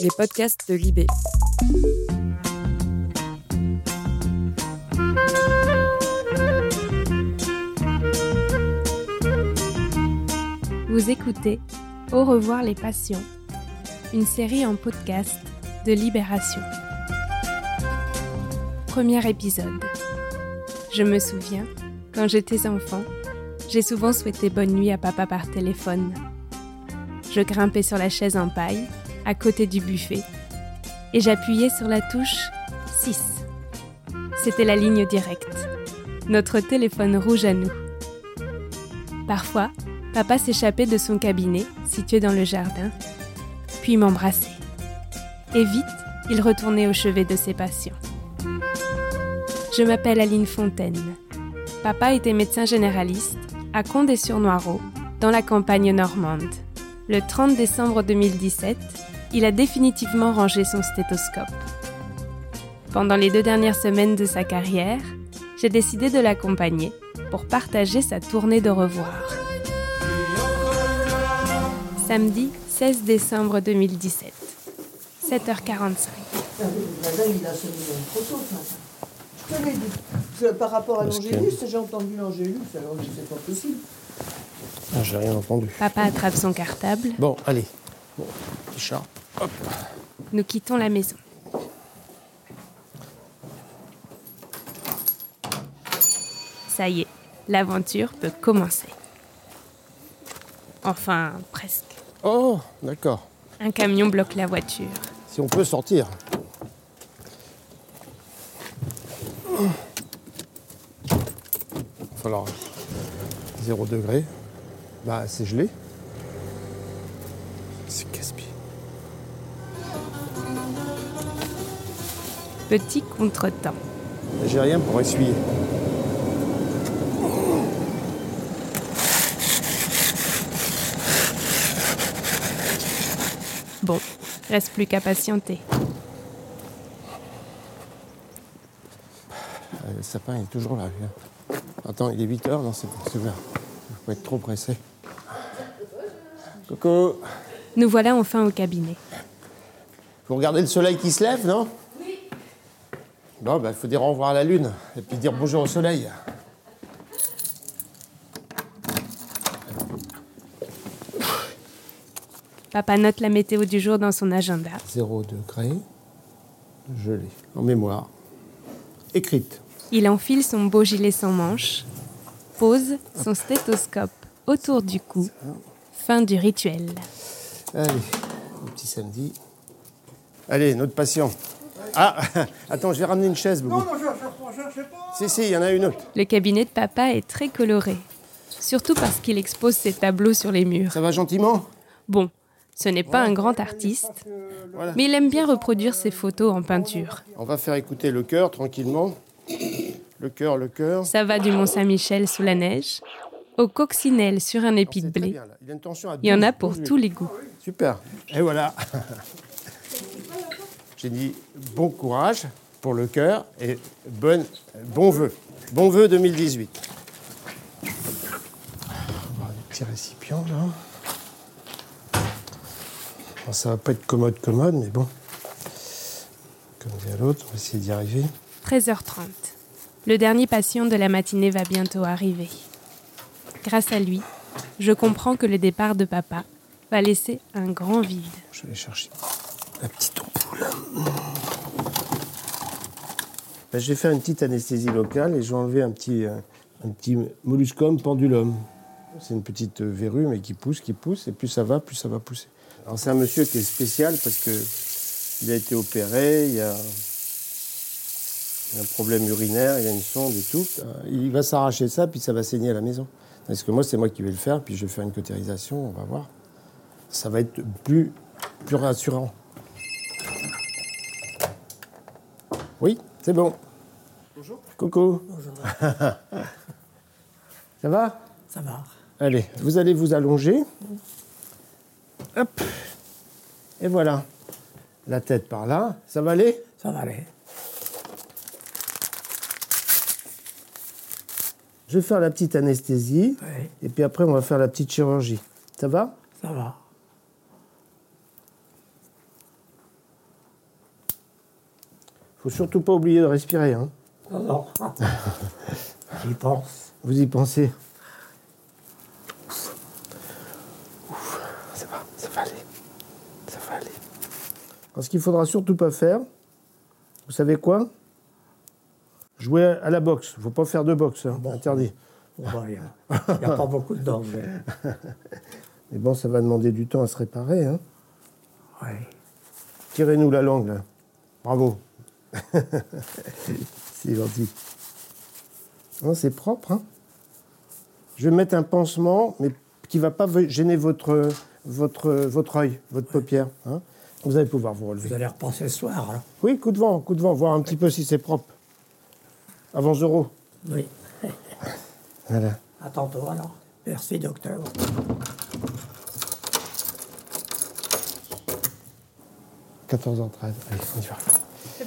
les podcasts de Libé. Vous écoutez Au revoir les passions, une série en podcast de Libération. Premier épisode. Je me souviens, quand j'étais enfant, j'ai souvent souhaité bonne nuit à papa par téléphone. Je grimpais sur la chaise en paille, à côté du buffet, et j'appuyais sur la touche 6. C'était la ligne directe, notre téléphone rouge à nous. Parfois, papa s'échappait de son cabinet, situé dans le jardin, puis m'embrassait. Et vite, il retournait au chevet de ses patients. Je m'appelle Aline Fontaine. Papa était médecin généraliste à Condé-sur-Noireau, dans la campagne normande. Le 30 décembre 2017, il a définitivement rangé son stéthoscope. Pendant les deux dernières semaines de sa carrière, j'ai décidé de l'accompagner pour partager sa tournée de revoir. Samedi 16 décembre 2017, 7h45. Je Par rapport à l'Angélus, j'ai entendu l'Angélus, alors c'est pas possible. Ah, j'ai rien entendu. Papa attrape son cartable. Bon, allez. Bon. Hop. Nous quittons la maison. Ça y est, l'aventure peut commencer. Enfin, presque. Oh, d'accord. Un camion bloque la voiture. Si on peut sortir. Il va falloir 0 degré. Bah, c'est gelé. Petit contretemps. J'ai rien pour essuyer. Bon, reste plus qu'à patienter. Euh, Le sapin est toujours là. hein. Attends, il est 8 heures, non, c'est ouvert. Il faut pas être trop pressé. Coco, Nous voilà enfin au cabinet. vous regardez le soleil qui se lève, non? Bon, bah, il faut dire au revoir à la lune et puis dire bonjour au soleil. Papa note la météo du jour dans son agenda. 0 degré, gelé, en mémoire. Écrite. Il enfile son beau gilet sans manches, pose son stéthoscope autour du cou. Fin du rituel. Allez, le petit samedi. Allez, notre patient. Ah, attends, je vais ramener une chaise, Boubou. Non, non, je ne cherchais pas. Si, si, il y en a une autre. Le cabinet de papa est très coloré, surtout parce qu'il expose ses tableaux sur les murs. Ça va gentiment? Bon, ce n'est pas un grand artiste, Voilà. mais il aime bien reproduire ses photos en peinture. On va faire écouter le cœur tranquillement. Le cœur, le cœur. Ça va du Mont Saint-Michel sous la neige au coccinelle sur un épi de très blé. Il a une tension à Il y en a 12, pour 12. tous les goûts. Super. Et voilà. J'ai dit bon courage pour le cœur et bonne, bon vœu. Bon vœu 2018. On va avoir des petits récipients là. Bon, ça va pas être commode, commode, mais bon. Comme dit à l'autre, on va essayer d'y arriver. 13h30. Le dernier patient de la matinée va bientôt arriver. Grâce à lui, je comprends que le départ de papa va laisser un grand vide. Je vais chercher la petite ampoule. Ben, je vais faire une petite anesthésie locale et je vais enlever un petit, euh, un petit molluscum pendulum. C'est une petite verrue, mais qui pousse, qui pousse, et plus ça va, plus ça va pousser. C'est un monsieur qui est spécial parce que il a été opéré, il y a un problème urinaire, il a une sonde et tout. Euh, Il va s'arracher ça, puis ça va saigner à la maison. Parce que moi, c'est moi qui vais le faire, puis je vais faire une cautérisation, on va voir. Ça va être plus, plus rassurant. Oui, c'est bon. Bonjour. Coucou. Ça va? Ça va. Allez, vous allez vous allonger. Hop. Et voilà. La tête par là. Ça va aller? Ça va aller. Je vais faire la petite anesthésie. Oui. Et puis après, on va faire la petite chirurgie. Ça va? Ça va. Faut surtout pas oublier de respirer. Hein. Non, non. J'y pense. Vous y pensez Ouf. Ça va, ça va aller. Ça va aller. Alors, ce qu'il faudra surtout pas faire, vous savez quoi? Jouer à la boxe. faut pas faire de boxe, hein. interdit. Bon, bah, Il n'y a, pas beaucoup de danger. Mais bon, ça va demander du temps à se réparer. Hein. Oui. Tirez-nous la langue, là. Bravo. c'est gentil. Non, c'est propre. Hein. Je vais mettre un pansement, mais qui ne va pas gêner votre, votre, votre œil, votre paupière. Hein. Vous allez pouvoir vous relever. Vous allez repenser ce soir, Oui, coup de vent, coup de vent, voir un petit peu si c'est propre. Avant euros. Oui. Voilà. À tantôt, alors. Merci, docteur. « 14h13. Allez, on y va.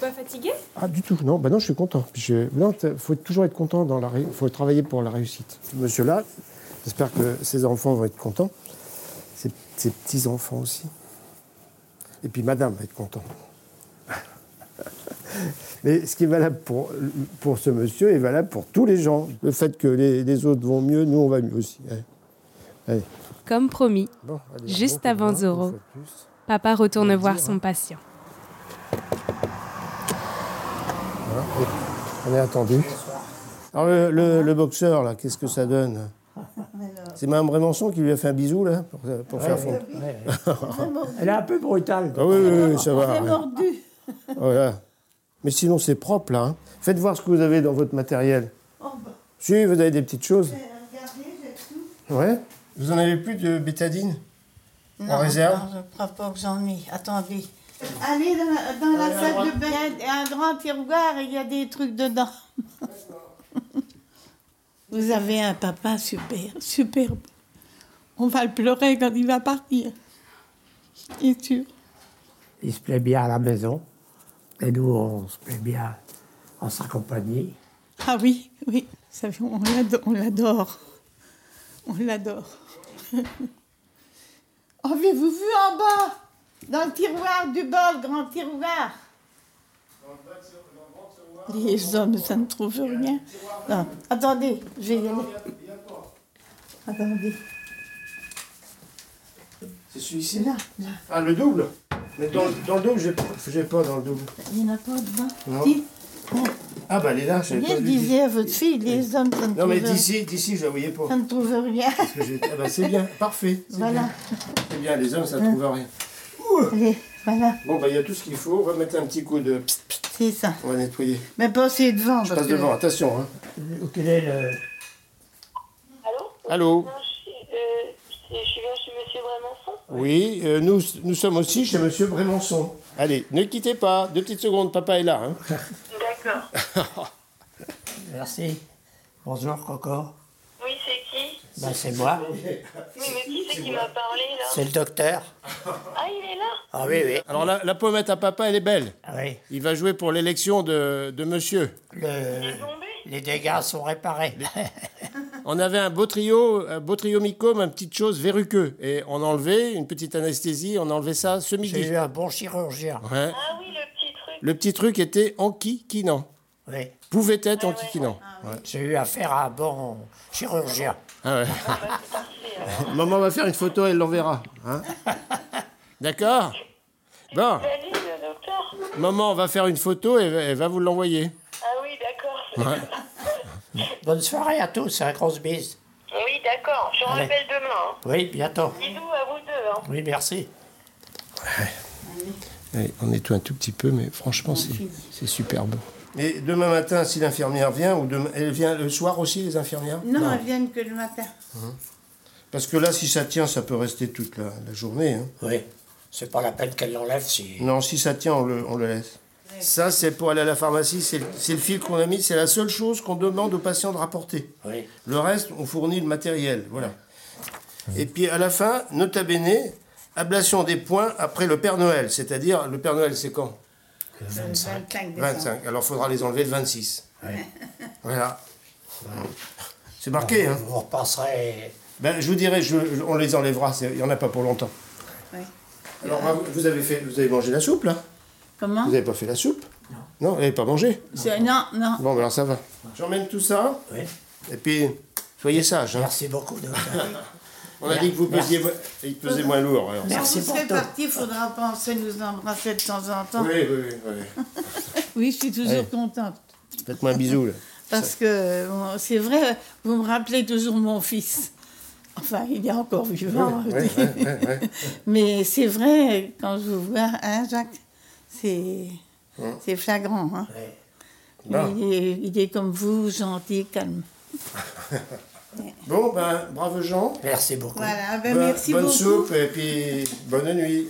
Pas fatigué Ah, du tout. Non, bah non, je suis content. Il faut toujours être content dans la Il faut travailler pour la réussite. Ce monsieur-là, j'espère que ses enfants vont être contents. Ses, ses petits-enfants aussi. Et puis madame va être contente. Mais ce qui est valable pour, pour ce monsieur est valable pour tous les gens. Le fait que les, autres vont mieux, nous, on va mieux aussi. Comme promis, juste avant Zoro, papa retourne voir son patient. On est attendu. Alors le, boxeur, là, qu'est-ce que ça donne C'est Mme Brémençon qui lui a fait un bisou, là, pour, faire fond. Elle est un peu brutale. Ah oui, oui, ça va. Elle mordu. Voilà. Mais sinon, c'est propre, là. Hein. Faites voir ce que vous avez dans votre matériel. Oh, bah. Si, vous avez des petites choses. Regardez, j'ai tout. Ouais Vous en avez plus de bétadine? En réserve? Non, je ne crois pas que j'en ai. Attendez. Allez dans la, salle de bain. Il y a un grand tiroir et il y a des trucs dedans. Vous avez un papa super, superbe. On va le pleurer quand il va partir. C'est sûr. Il se plaît bien à la maison. Et nous, on se plaît bien en sa compagnie. Ah oui, oui. On l'adore. On l'adore. Avez-vous vu en bas? Dans le tiroir du bol, grand tiroir. Les hommes, ça ne trouve rien. Non, attendez, je vais y aller. Attendez. C'est celui-ci là, Ah, le double Mais dans, dans le double, je n'ai pas dans le double. Il n'y en a pas devant Non. Ah, bah elle est là, je pas disais à votre fille, les hommes, ça ne Non, mais d'ici, d'ici, je la voyais pas. Ça ne trouve rien. ah, bah, c'est bien, parfait. Voilà. C'est bien, les hommes, ça ne trouve rien. Allez, voilà. Bon, bah, il y a tout ce qu'il faut. On va mettre un petit coup de. C'est ça. On va nettoyer. Mais passez devant. Je passe devant, attention. Hein. Quel est le. Allô? Allô? Euh, je, suis bien chez Monsieur Brémançon Oui, euh, nous, nous sommes aussi chez Monsieur Brémançon. Allez, ne quittez pas. Deux petites secondes, papa est là. Hein. D'accord. Merci. Bonjour, Coco. Oui, c'est Ben, moi. Oui, mais qui c'est qui m'a parlé, là C'est le docteur. Ah, il est là Ah oui, oui. Alors, la, la pommette à papa, elle est belle. Ah oui. Il va jouer pour l'élection de, de monsieur. Le... Les dégâts sont réparés. on avait un beau trio, un beau trio mycome, une petite chose verruqueux. Et on enlevait une petite anesthésie, on enlevait ça ce midi. J'ai eu un bon chirurgien. Ouais. Ah oui, le petit truc. Le petit truc était enquiquinant. Oui. Pouvait être enquiquinant. Ouais. J'ai eu affaire à un bon chirurgien. Ah ouais. Maman va faire une photo, elle l'enverra. Hein D'accord Bon. Maman va faire une photo et elle va vous l'envoyer. Ah oui, d'accord. Bonne soirée à tous, un grosse bise. Oui, d'accord. Je vous rappelle demain. Hein. Oui, bientôt. Bisous à vous deux. Hein. Oui, merci. on est tout un tout petit peu, mais franchement, c'est super beau. Et demain matin, si l'infirmière vient, ou demain, elle vient le soir aussi, les infirmières Non, elles viennent que le matin. Hein. Parce que là, si ça tient, ça peut rester toute la, journée. Hein. Oui. C'est pas la peine qu'elle l'enlève si. Non, si ça tient, on le, on le laisse. Ça, c'est pour aller à la pharmacie, c'est le, fil qu'on a mis, c'est la seule chose qu'on demande aux patients de rapporter. Oui. Le reste, on fournit le matériel, voilà. Et puis à la fin, nota bene, ablation des points après le Père Noël. C'est-à-dire, le Père Noël, c'est quand? Le 25. 25. Alors, il faudra les enlever le 26. Oui. Voilà. C'est marqué, hein Vous repasserez... Ben, je vous dirai, je, on les enlèvera, il n'y en a pas pour longtemps. Alors, vous avez, fait, vous avez mangé la soupe, là? Comment? Vous n'avez pas fait la soupe? Non. Non, elle n'avait pas mangé? Non, non. Bon, ben alors ça va. J'emmène tout ça. Oui. Et puis, soyez sages. Hein. Merci beaucoup. docteur. On a dit que vous pesiez, il pesait moins lourd. Alors. Merci Quand vous serez parti, il faudra penser nous embrasser de temps en temps. Oui, oui, oui. oui. Oui, je suis toujours Ouais. contente. Faites-moi un bisou. Là. Parce que c'est vrai, vous me rappelez toujours mon fils. Enfin, il est encore vivant. Ouais, ouais, ouais. Mais c'est vrai, quand je vous vois, hein, Jacques, c'est c'est flagrant. Hein. Ouais. Bon. Il, est, il est comme vous, gentil, calme. Bon, ben, brave Jean. Merci beaucoup. Voilà, ben, Bonne- merci bonne beaucoup. soupe et puis bonne nuit.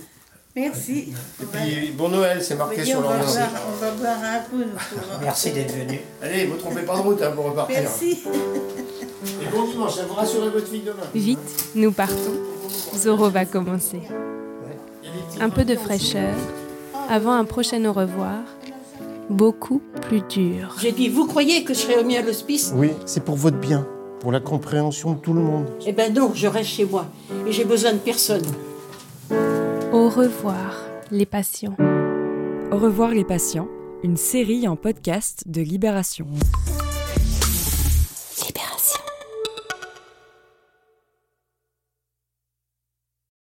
Merci. Et puis bon Noël, c'est marqué sur l'ordre. on va boire un coup. nous, pour- Merci d'être venu. Allez, vous trompez pas de route hein, pour repartir. Merci. Et bon dimanche, hein, vous rassurez votre fille demain. Vite, nous partons. Zoro va commencer. Un peu de fraîcheur avant un prochain au revoir, beaucoup plus dur. J'ai dit, vous croyez que je serai au mieux à l'hospice Oui, c'est pour votre bien, pour la compréhension de tout le monde. Eh ben non, je reste chez moi. Et j'ai besoin de personne. Au revoir, les patients. Au revoir les patients, une série en podcast de Libération.